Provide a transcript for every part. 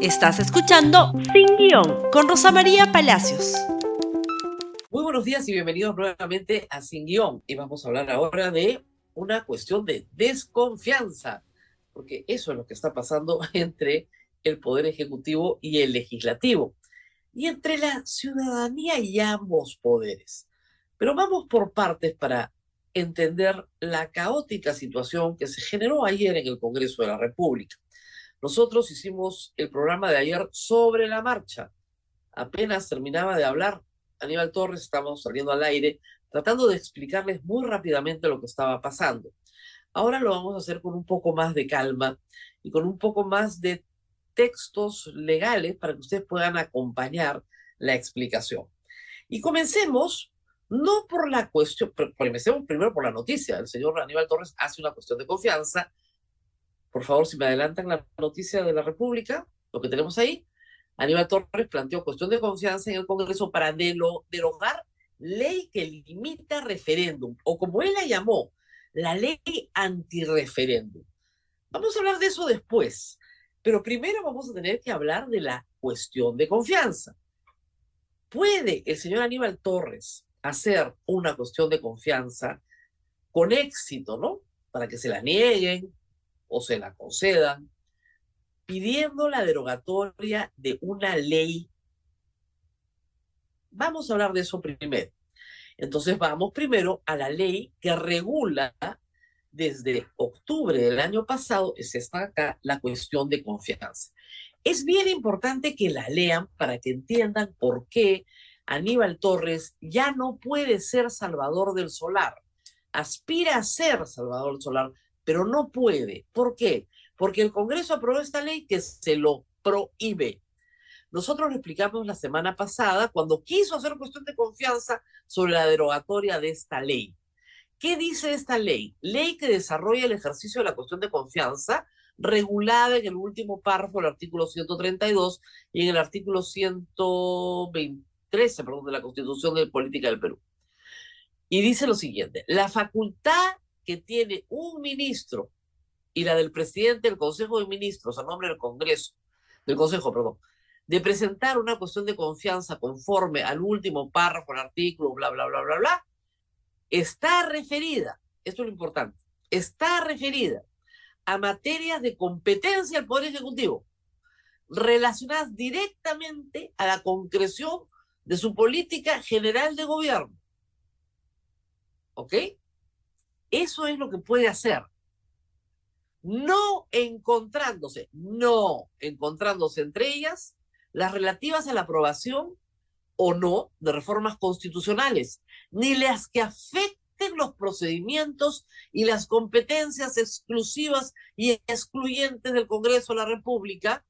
Estás escuchando Sin Guión con Rosa María Palacios. Muy buenos días y bienvenidos nuevamente a Sin Guión. Y vamos a hablar ahora de una cuestión de desconfianza, porque eso es lo que está pasando entre el Poder Ejecutivo y el Legislativo, y entre la ciudadanía y ambos poderes. Pero vamos por partes para entender la caótica situación que se generó ayer en el Congreso de la República. Nosotros hicimos el programa de ayer sobre la marcha. Apenas terminaba de hablar Aníbal Torres, estábamos saliendo al aire, tratando de explicarles muy rápidamente lo que estaba pasando. Ahora lo vamos a hacer con un poco más de calma y con un poco más de textos legales para que ustedes puedan acompañar la explicación. Y comencemos no por la cuestión, comencemos primero por la noticia. El señor Aníbal Torres hace una cuestión de confianza. Por favor, si me adelantan la noticia de la República, lo que tenemos ahí, Aníbal Torres planteó cuestión de confianza en el Congreso para derogar ley que limita referéndum, o como él la llamó, la ley antirreferéndum. Vamos a hablar de eso después, pero primero vamos a tener que hablar de la cuestión de confianza. ¿Puede el señor Aníbal Torres hacer una cuestión de confianza con éxito, ¿no? Para que se la nieguen o se la concedan, pidiendo la derogatoria de una ley. Vamos a hablar de eso primero. Entonces vamos primero a la ley que regula desde octubre del año pasado, es esta acá, la cuestión de confianza. Es bien importante que la lean para que entiendan por qué Aníbal Torres ya no puede ser Salvador del Solar. Aspira a ser Salvador del Solar, pero no puede. ¿Por qué? Porque el Congreso aprobó esta ley que se lo prohíbe. Nosotros lo explicamos la semana pasada cuando quiso hacer cuestión de confianza sobre la derogatoria de esta ley. ¿Qué dice esta ley? Ley que desarrolla el ejercicio de la cuestión de confianza regulada en el último párrafo del artículo 132 y en el artículo 120 13, perdón, de la Constitución de Política del Perú. Y dice lo siguiente, la facultad que tiene un ministro y la del presidente del Consejo de Ministros a nombre del Congreso, del Consejo, perdón, de presentar una cuestión de confianza conforme al último párrafo del artículo, bla, bla, bla, bla, bla, está referida, esto es lo importante, está referida a materias de competencia del Poder Ejecutivo relacionadas directamente a la concreción de su política general de gobierno. ¿Ok? Eso es lo que puede hacer. No encontrándose, no encontrándose entre ellas las relativas a la aprobación o no de reformas constitucionales, ni las que afecten los procedimientos y las competencias exclusivas y excluyentes del Congreso de la República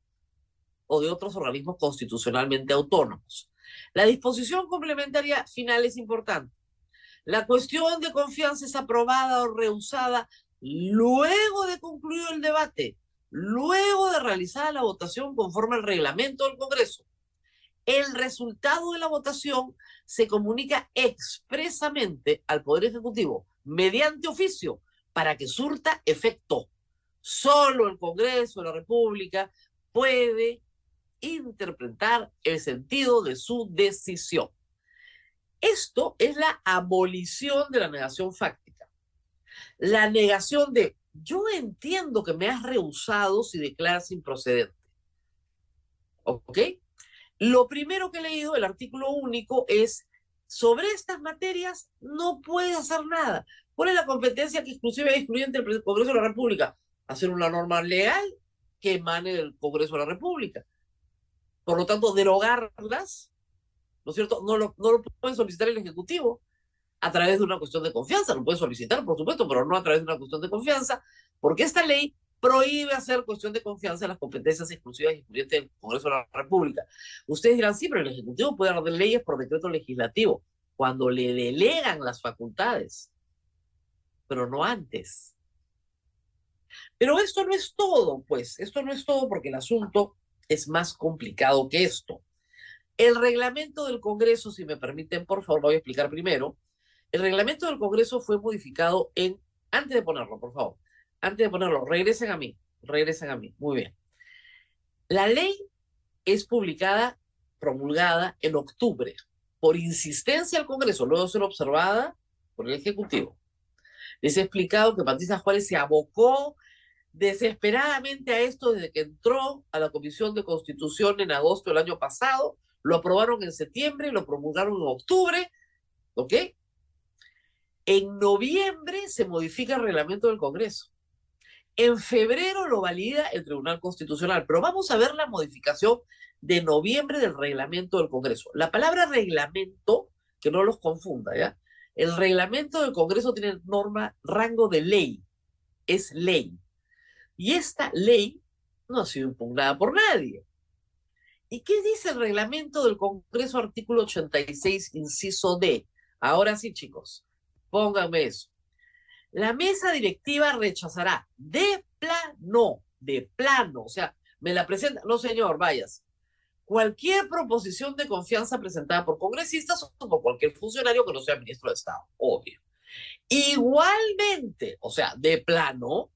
o de otros organismos constitucionalmente autónomos. La disposición complementaria final es importante. La cuestión de confianza es aprobada o rehusada luego de concluido el debate, luego de realizada la votación conforme al reglamento del Congreso. El resultado de la votación se comunica expresamente al Poder Ejecutivo mediante oficio para que surta efecto. Solo el Congreso de la República puede interpretar el sentido de su decisión. Esto es la abolición de la negación fáctica. La negación de yo entiendo que me has rehusado si declaras improcedente. ¿Ok? Lo primero que he leído, el artículo único, es sobre estas materias no puede hacer nada. ¿Cuál es la competencia que exclusiva y excluyente del Congreso de la República? Hacer una norma legal que emane del Congreso de la República. Por lo tanto, derogarlas, ¿no es cierto? No lo, no lo puede solicitar el Ejecutivo a través de una cuestión de confianza. Lo puede solicitar, por supuesto, pero no a través de una cuestión de confianza, porque esta ley prohíbe hacer cuestión de confianza en las competencias exclusivas y excluyentes del Congreso de la República. Ustedes dirán, sí, pero el Ejecutivo puede dar leyes por decreto legislativo cuando le delegan las facultades, pero no antes. Pero esto no es todo, pues, esto no es todo porque el asunto es más complicado que esto. El reglamento del Congreso, si me permiten, por favor, voy a explicar primero. El reglamento del Congreso fue modificado en, antes de ponerlo, por favor, antes de ponerlo, regresen a mí, regresen a mí, muy bien. La ley es publicada, promulgada en octubre, por insistencia del Congreso, luego de ser observada por el Ejecutivo. Les he explicado que Patricia Juárez se abocó desesperadamente a esto desde que entró a la Comisión de Constitución en agosto del año pasado, lo aprobaron en septiembre, lo promulgaron en octubre, ¿ok? En noviembre se modifica el reglamento del Congreso. En febrero lo valida el Tribunal Constitucional, pero vamos a ver la modificación de noviembre del reglamento del Congreso. La palabra reglamento, que no los confunda, ¿ya? El reglamento del Congreso tiene norma, rango de ley, es ley. Y esta ley no ha sido impugnada por nadie. ¿Y qué dice el reglamento del Congreso, artículo 86, inciso D? Ahora sí, chicos, pónganme eso. La mesa directiva rechazará de plano, de plano, o sea, me la presenta, no señor, vayas. Cualquier proposición de confianza presentada por congresistas o por cualquier funcionario que no sea ministro de Estado, obvio. Igualmente, o sea, de plano,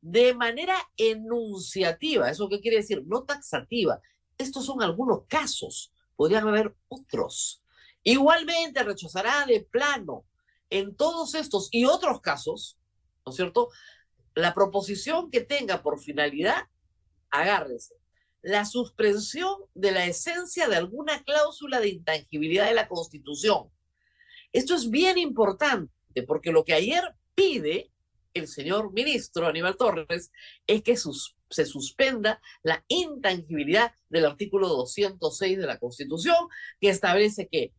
de manera enunciativa. ¿Eso qué quiere decir? No taxativa. Estos son algunos casos, podrían haber otros. Igualmente rechazará de plano en todos estos y otros casos, ¿no es cierto? La proposición que tenga por finalidad, agárrense, la suspensión de la esencia de alguna cláusula de intangibilidad de la Constitución. Esto es bien importante porque lo que ayer pide el señor ministro Aníbal Torres es que se suspenda la intangibilidad del artículo 206 de la Constitución que establece que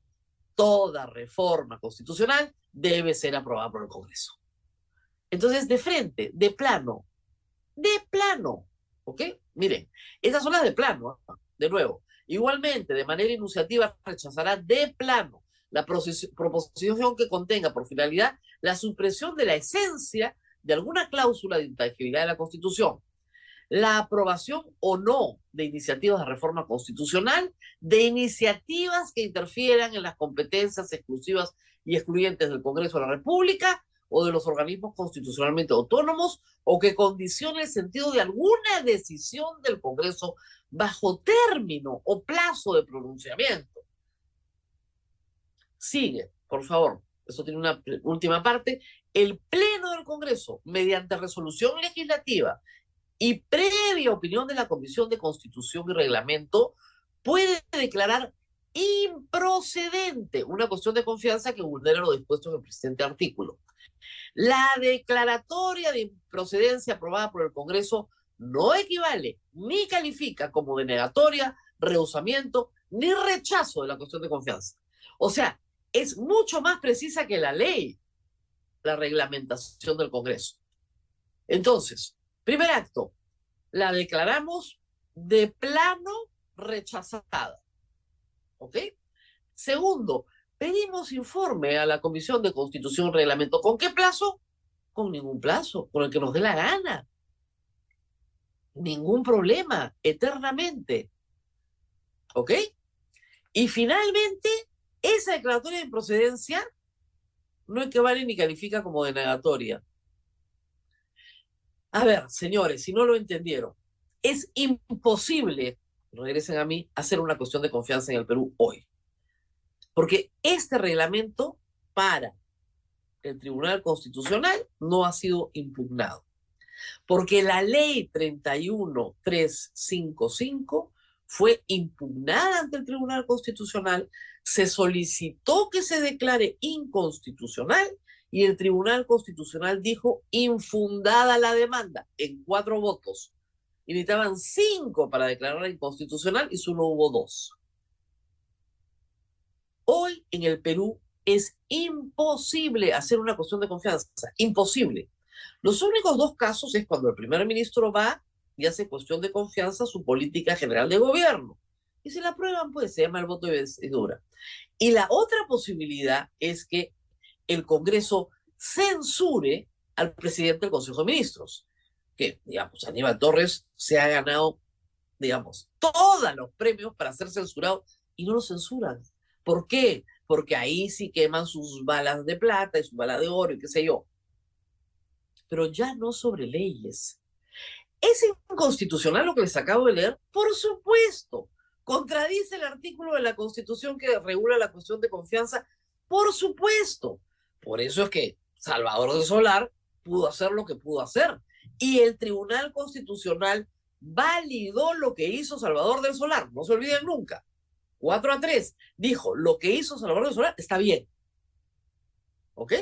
toda reforma constitucional debe ser aprobada por el Congreso. Entonces, de frente, de plano, de plano, ¿ok? Miren, esas son las de plano, ¿ah? de nuevo. Igualmente, de manera iniciativa, rechazará de plano la proposición que contenga por finalidad la supresión de la esencia de alguna cláusula de intangibilidad de la Constitución, la aprobación o no de iniciativas de reforma constitucional, de iniciativas que interfieran en las competencias exclusivas y excluyentes del Congreso de la República o de los organismos constitucionalmente autónomos o que condicione el sentido de alguna decisión del Congreso bajo término o plazo de pronunciamiento. Sigue, por favor. Eso tiene una última parte. El Pleno del Congreso, mediante resolución legislativa y previa opinión de la Comisión de Constitución y Reglamento, puede declarar improcedente una cuestión de confianza que vulnera lo dispuesto en el presente artículo. La declaratoria de improcedencia aprobada por el Congreso no equivale ni califica como denegatoria, rehusamiento ni rechazo de la cuestión de confianza. O sea, es mucho más precisa que la ley, la reglamentación del Congreso. Entonces, primer acto, la declaramos de plano rechazada. ¿Ok? Segundo, pedimos informe a la Comisión de Constitución Reglamento. ¿Con qué plazo? Con ningún plazo, con el que nos dé la gana. Ningún problema, eternamente. ¿Ok? Y finalmente, esa declaratoria de improcedencia no equivale ni califica como denegatoria. A ver, señores, si no lo entendieron, es imposible regresen a mí, hacer una cuestión de confianza en el Perú hoy. Porque este reglamento para el Tribunal Constitucional no ha sido impugnado. Porque la ley 31355 fue impugnada ante el Tribunal Constitucional, se solicitó que se declare inconstitucional y el Tribunal Constitucional dijo infundada la demanda en cuatro votos y necesitaban cinco para declararla inconstitucional y solo hubo dos. Hoy en el Perú es imposible hacer una cuestión de confianza, imposible. Los únicos dos casos es cuando el primer ministro va y hace cuestión de confianza su política general de gobierno. Y si la aprueban, pues se llama el voto de investidura. Y la otra posibilidad es que el Congreso censure al presidente del Consejo de Ministros que, digamos, Aníbal Torres se ha ganado, digamos, todos los premios para ser censurado y no lo censuran. ¿Por qué? Porque ahí sí queman sus balas de plata y sus balas de oro y qué sé yo. Pero ya no sobre leyes. ¿Es inconstitucional lo que les acabo de leer? Por supuesto. ¿Contradice el artículo de la Constitución que regula la cuestión de confianza? Por supuesto. Por eso es que Salvador de Solar pudo hacer lo que pudo hacer. Y el Tribunal Constitucional validó lo que hizo Salvador del Solar. No se olviden nunca. 4 a 3. Dijo, lo que hizo Salvador del Solar está bien. ¿Ok?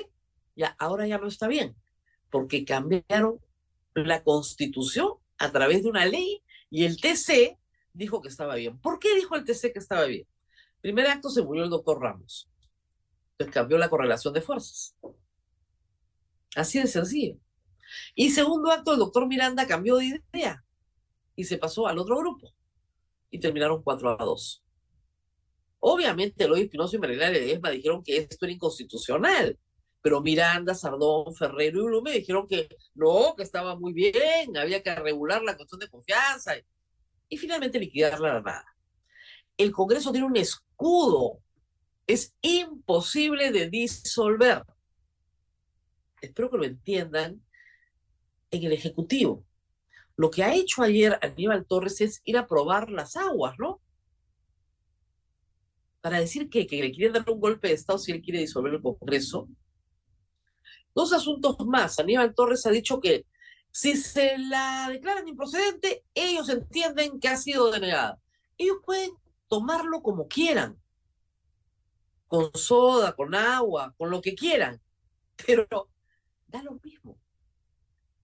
Ya, ahora ya no está bien. Porque cambiaron la constitución a través de una ley y el TC dijo que estaba bien. ¿Por qué dijo el TC que estaba bien? Primer acto se murió el doctor Ramos. Entonces cambió la correlación de fuerzas. Así de sencillo. Y segundo acto, el doctor Miranda cambió de idea y se pasó al otro grupo. Y terminaron 4 a 2. Obviamente, Eloy Espinosa y María Ledesma dijeron que esto era inconstitucional, pero Miranda, Sardón, Ferrero y Blume dijeron que no, que estaba muy bien, había que regular la cuestión de confianza y finalmente liquidarla la nada. El Congreso tiene un escudo, es imposible de disolver. Espero que lo entiendan en el Ejecutivo. Lo que ha hecho ayer Aníbal Torres es ir a probar las aguas, ¿no? Para decir que, que le quieren dar un golpe de Estado si él quiere disolver el Congreso. Dos asuntos más. Aníbal Torres ha dicho que si se la declaran improcedente, ellos entienden que ha sido denegada. Ellos pueden tomarlo como quieran, con soda, con agua, con lo que quieran, pero da lo mismo.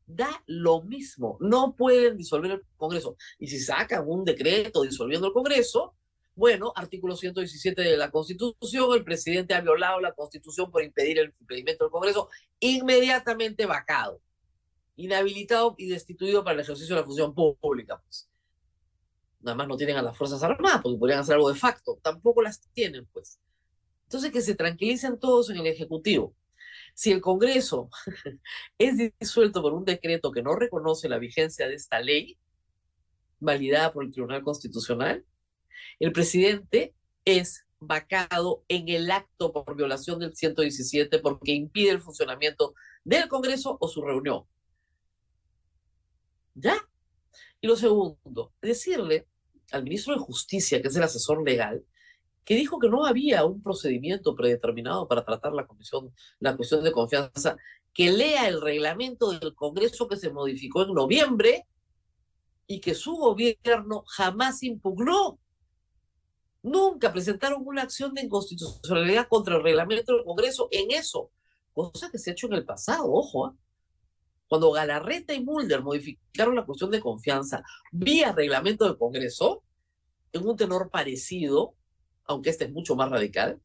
Da lo mismo. No pueden disolver el Congreso. Y si sacan un decreto disolviendo el Congreso, bueno, artículo 117 de la Constitución, el presidente ha violado la Constitución por impedir el impedimento del Congreso, inmediatamente vacado inhabilitado y destituido para el ejercicio de la función pública. Pues. Nada más no tienen a las Fuerzas Armadas, porque podrían hacer algo de facto. Tampoco las tienen, pues. Entonces, que se tranquilicen todos en el Ejecutivo. Si el Congreso es disuelto por un decreto que no reconoce la vigencia de esta ley, validada por el Tribunal Constitucional, el presidente es vacado en el acto por violación del 117 porque impide el funcionamiento del Congreso o su reunión. ¿Ya? Y lo segundo, decirle al ministro de Justicia, que es el asesor legal, que dijo que no había un procedimiento predeterminado para tratar la, cuestión de confianza, que lea el reglamento del Congreso que se modificó en noviembre y que su gobierno jamás impugnó. Nunca presentaron una acción de inconstitucionalidad contra el reglamento del Congreso en eso, cosa que se ha hecho en el pasado, ojo. ¿eh? Cuando Galarreta y Mulder modificaron la cuestión de confianza vía reglamento del Congreso, en un tenor parecido, aunque este es mucho más radical,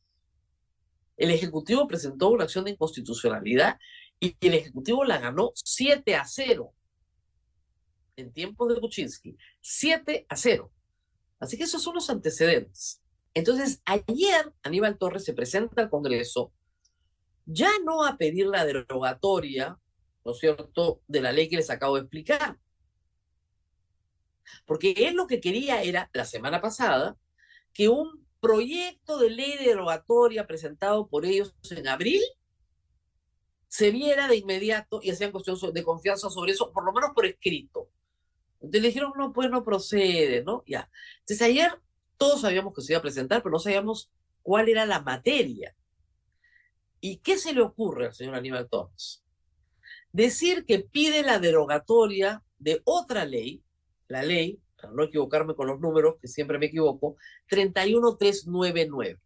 el Ejecutivo presentó una acción de inconstitucionalidad y el Ejecutivo la ganó 7 a 0 en tiempos de Kuczynski. 7 a 0. Así que esos son los antecedentes. Entonces, ayer Aníbal Torres se presenta al Congreso ya no a pedir la derogatoria ¿no es cierto?, de la ley que les acabo de explicar. Porque él lo que quería era, la semana pasada, que un proyecto de ley derogatoria presentado por ellos en abril se viera de inmediato y hacían cuestión de confianza sobre eso, por lo menos por escrito. Entonces le dijeron, no, pues no procede, ¿no? Ya. Entonces ayer todos sabíamos que se iba a presentar, pero no sabíamos cuál era la materia. ¿Y qué se le ocurre al señor Aníbal Torres? Decir que pide la derogatoria de otra ley, la ley, para no equivocarme con los números, que siempre me equivoco, 31399.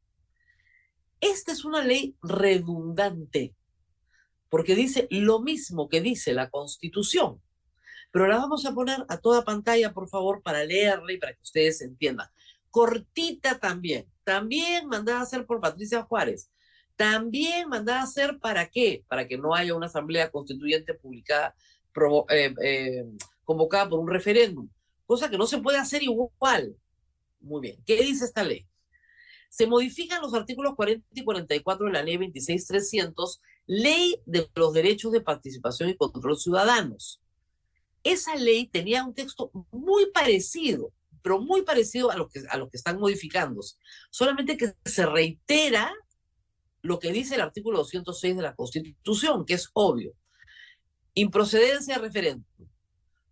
Esta es una ley redundante, porque dice lo mismo que dice la Constitución. Pero la vamos a poner a toda pantalla, por favor, para leerla y para que ustedes entiendan. Cortita también. También mandada a hacer por Patricia Juárez. También mandada a hacer para qué? Para que no haya una asamblea constituyente publicada, eh, eh, convocada por un referéndum, cosa que no se puede hacer igual. Muy bien, ¿qué dice esta ley? Se modifican los artículos 40 y 44 de la ley 26300, ley de los derechos de participación y control ciudadanos. Esa ley tenía un texto muy parecido, pero muy parecido a lo que, a lo que están modificándose. Solamente que se reitera lo que dice el artículo 206 de la Constitución, que es obvio. Improcedencia de referéndum.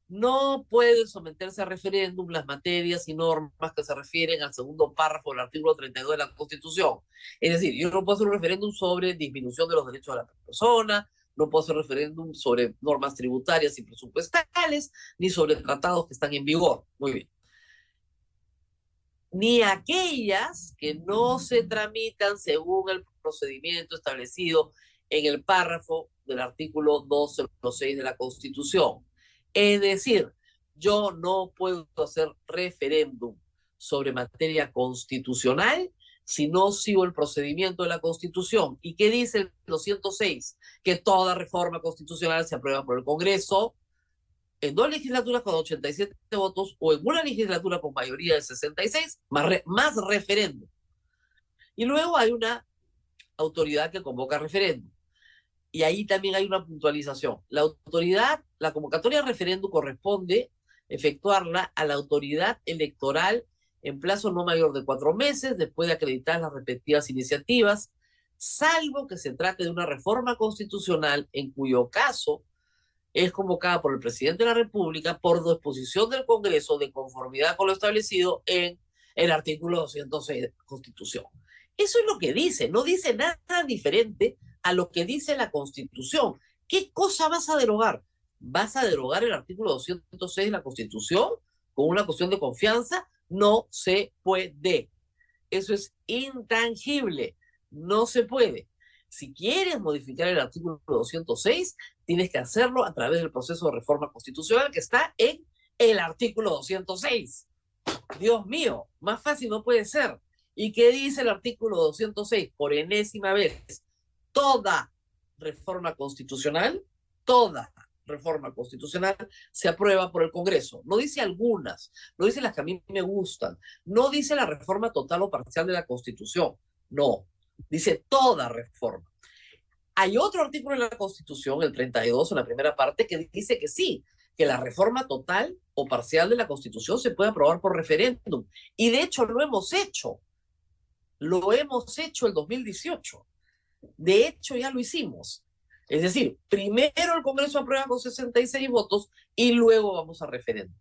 no pueden someterse a referéndum las materias y normas que se refieren al segundo párrafo del artículo 32 de la Constitución. Es decir, yo no puedo hacer un referéndum sobre disminución de los derechos de la persona, no puedo hacer referéndum sobre normas tributarias y presupuestales, ni sobre tratados que están en vigor. Muy bien. Ni aquellas que no se tramitan según el procedimiento establecido en el párrafo del artículo 206 de la Constitución. Es decir, yo no puedo hacer referéndum sobre materia constitucional si no sigo el procedimiento de la Constitución. ¿Y qué dice el 206? Que toda reforma constitucional se aprueba por el Congreso en dos legislaturas con 87 votos o en una legislatura con mayoría de 66, más, más referéndum. Y luego hay una autoridad que convoca referéndum. Y ahí también hay una puntualización. La autoridad, la convocatoria de referéndum corresponde efectuarla a la autoridad electoral en plazo no mayor de cuatro meses después de acreditar las respectivas iniciativas, salvo que se trate de una reforma constitucional en cuyo caso es convocada por el presidente de la República por disposición del Congreso de conformidad con lo establecido en el artículo 206 de la Constitución. Eso es lo que dice, no dice nada diferente a lo que dice la Constitución. ¿Qué cosa vas a derogar? ¿Vas a derogar el artículo 206 de la Constitución con una cuestión de confianza? No se puede. Eso es intangible, no se puede. Si quieres modificar el artículo 206, tienes que hacerlo a través del proceso de reforma constitucional que está en el artículo 206. Dios mío, más fácil no puede ser. ¿Y qué dice el artículo 206? Por enésima vez, toda reforma constitucional, toda reforma constitucional se aprueba por el Congreso. No dice algunas, no dice las que a mí me gustan, no dice la reforma total o parcial de la Constitución, no, dice toda reforma. Hay otro artículo en la Constitución, el 32, en la primera parte, que dice que sí, que la reforma total o parcial de la Constitución se puede aprobar por referéndum. Y de hecho lo hemos hecho. Lo hemos hecho el 2018. De hecho ya lo hicimos. Es decir, primero el Congreso aprueba con 66 votos y luego vamos a referéndum.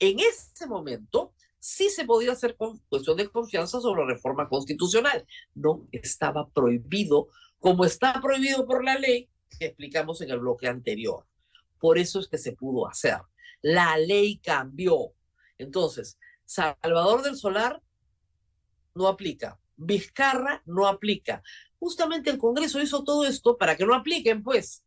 En ese momento sí se podía hacer cuestión de confianza sobre reforma constitucional. No estaba prohibido, como está prohibido por la ley que explicamos en el bloque anterior. Por eso es que se pudo hacer. La ley cambió. Entonces, Salvador del Solar no aplica. Vizcarra no aplica. Justamente el Congreso hizo todo esto para que no apliquen, pues.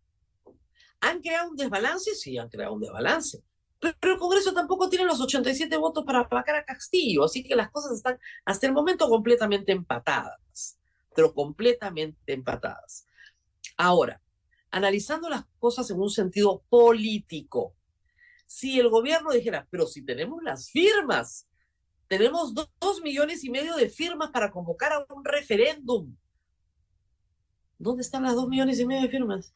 ¿Han creado un desbalance? Sí, han creado un desbalance. Pero el Congreso tampoco tiene los 87 votos para aplacar a Castillo, así que las cosas están hasta el momento completamente empatadas, pero completamente empatadas. Ahora, analizando las cosas en un sentido político, si el gobierno dijera, pero si tenemos las firmas, tenemos dos millones y medio de firmas para convocar a un referéndum, ¿Dónde están las dos millones y medio de firmas?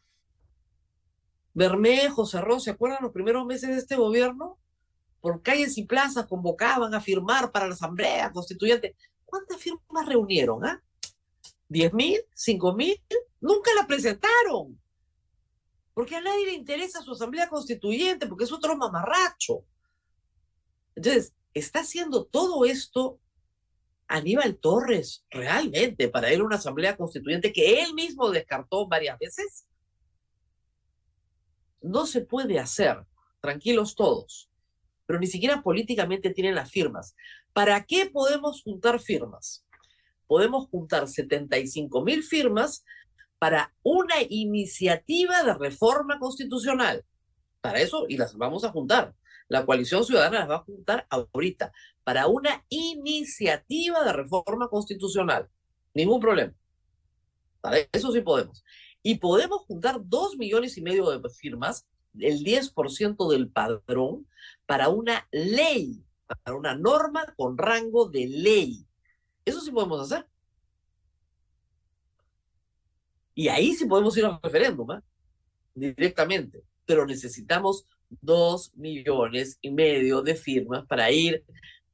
Bermejo, Cerrón, ¿se acuerdan los primeros meses de este gobierno? Por calles y plazas convocaban a firmar para la asamblea constituyente. ¿Cuántas firmas reunieron? Ah? ¿Diez mil? ¿Cinco mil? Nunca la presentaron. Porque a nadie le interesa su asamblea constituyente, porque es otro mamarracho. Entonces, está haciendo todo esto Aníbal Torres realmente para a una asamblea constituyente que él mismo descartó varias veces? No se puede hacer, tranquilos todos, pero ni siquiera políticamente tienen las firmas. ¿Para qué podemos juntar firmas? Podemos juntar 75 mil firmas para una iniciativa de reforma constitucional. Para eso, y las vamos a juntar. La coalición ciudadana las va a juntar ahorita para una iniciativa de reforma constitucional. Ningún problema. Para eso sí podemos. Y podemos juntar dos millones y medio de firmas, el 10% del padrón, para una ley, para una norma con rango de ley. Eso sí podemos hacer. Y ahí sí podemos ir al referéndum, ¿eh? directamente. Pero necesitamos dos millones y medio de firmas para ir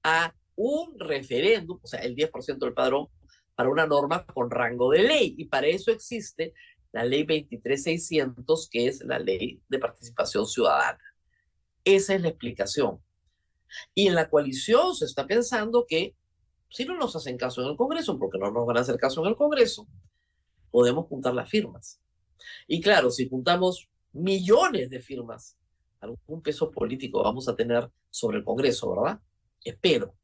a un referéndum, o sea, el 10% del padrón, para una norma con rango de ley. Y para eso existe la ley 23600, que es la ley de participación ciudadana. Esa es la explicación. Y en la coalición se está pensando que si no nos hacen caso en el Congreso, porque no nos van a hacer caso en el Congreso, podemos juntar las firmas. Y claro, si juntamos millones de firmas, algún peso político vamos a tener sobre el Congreso, ¿verdad? Espero.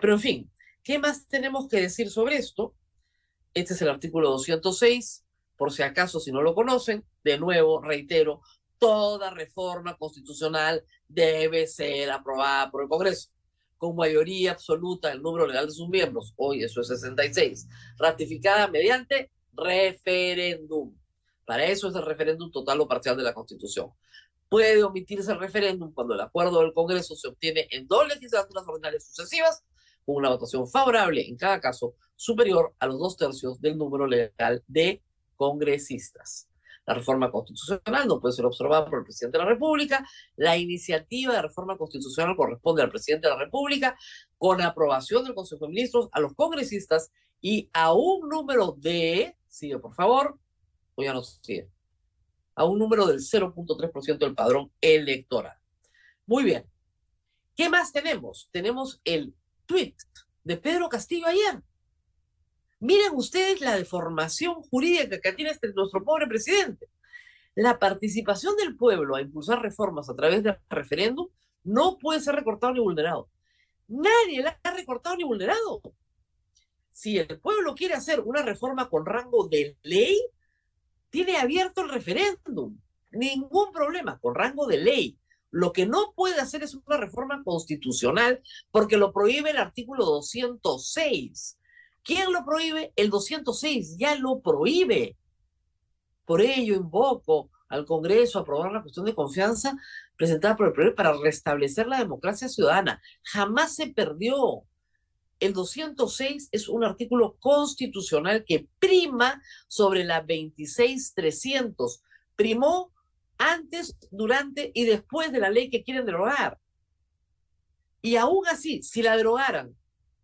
Pero en fin, ¿qué más tenemos que decir sobre esto? Este es el artículo 206, por si acaso si no lo conocen, de nuevo, reitero, toda reforma constitucional debe ser aprobada por el Congreso con mayoría absoluta del número legal de sus miembros, hoy eso es 66, ratificada mediante referéndum. Para eso es el referéndum total o parcial de la Constitución. Puede omitirse el referéndum cuando el acuerdo del Congreso se obtiene en dos legislaturas ordinarias sucesivas, con una votación favorable en cada caso superior a los dos tercios del número legal de congresistas. La reforma constitucional no puede ser observada por el presidente de la República. La iniciativa de reforma constitucional corresponde al presidente de la República con aprobación del Consejo de Ministros a los congresistas y a un número de, sigue por favor, o ya no sigue, a un número del 0.3% del padrón electoral. Muy bien. ¿Qué más tenemos? Tenemos el tweet de Pedro Castillo ayer. Miren ustedes la deformación jurídica que tiene este, nuestro pobre presidente. La participación del pueblo a impulsar reformas a través del referéndum no puede ser recortado ni vulnerado. Nadie la ha recortado ni vulnerado. Si el pueblo quiere hacer una reforma con rango de ley, tiene abierto el referéndum. Ningún problema, con rango de ley. Lo que no puede hacer es una reforma constitucional porque lo prohíbe el artículo 206. ¿Quién lo prohíbe? El 206 ya lo prohíbe. Por ello invoco al Congreso a aprobar la cuestión de confianza presentada por el PRI para restablecer la democracia ciudadana. Jamás se perdió. El 206 es un artículo constitucional que prima sobre la 26300. Primó antes, durante y después de la ley que quieren derogar. Y aún así, si la derogaran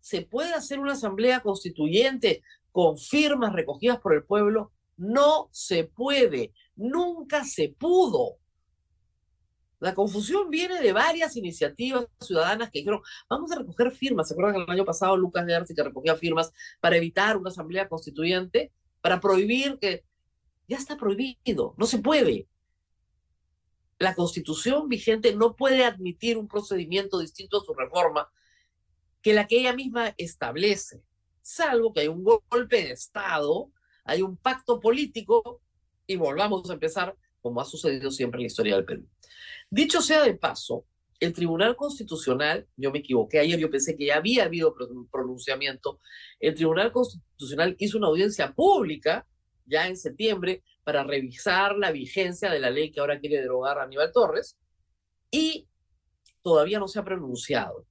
¿Se puede hacer una asamblea constituyente con firmas recogidas por el pueblo? No se puede, nunca se pudo. La confusión viene de varias iniciativas ciudadanas que dijeron, vamos a recoger firmas. ¿Se acuerdan que el año pasado Lucas García que recogía firmas para evitar una asamblea constituyente, para prohibir que... Ya está prohibido, no se puede. La constitución vigente no puede admitir un procedimiento distinto a su reforma que la que ella misma establece, salvo que hay un golpe de Estado, hay un pacto político y volvamos a empezar como ha sucedido siempre en la historia del Perú. Dicho sea de paso, el Tribunal Constitucional, yo me equivoqué ayer, yo pensé que ya había habido pronunciamiento, el Tribunal Constitucional hizo una audiencia pública ya en septiembre para revisar la vigencia de la ley que ahora quiere derogar a Aníbal Torres y todavía no se ha pronunciado.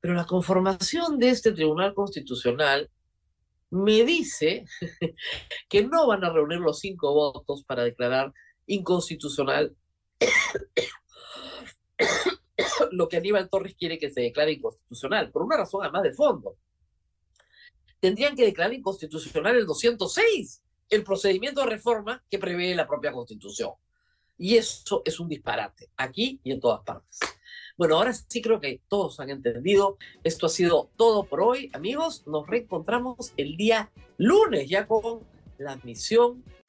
Pero la conformación de este Tribunal Constitucional me dice que no van a reunir los cinco votos para declarar inconstitucional lo que Aníbal Torres quiere que se declare inconstitucional, por una razón además de fondo. Tendrían que declarar inconstitucional el 206, el procedimiento de reforma que prevé la propia Constitución. Y eso es un disparate, aquí y en todas partes. Bueno, ahora sí creo que todos han entendido. Esto ha sido todo por hoy, amigos. Nos reencontramos el día lunes ya con la misión.